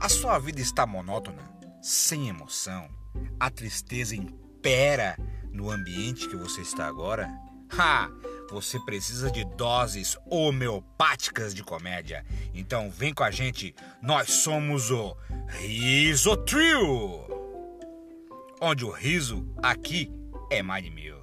A sua vida está monótona, sem emoção. A tristeza impera no ambiente que você está agora? Ha! Você precisa de doses homeopáticas de comédia. Então vem com a gente, nós somos o Riso Trio! Onde o riso aqui é mais de mil.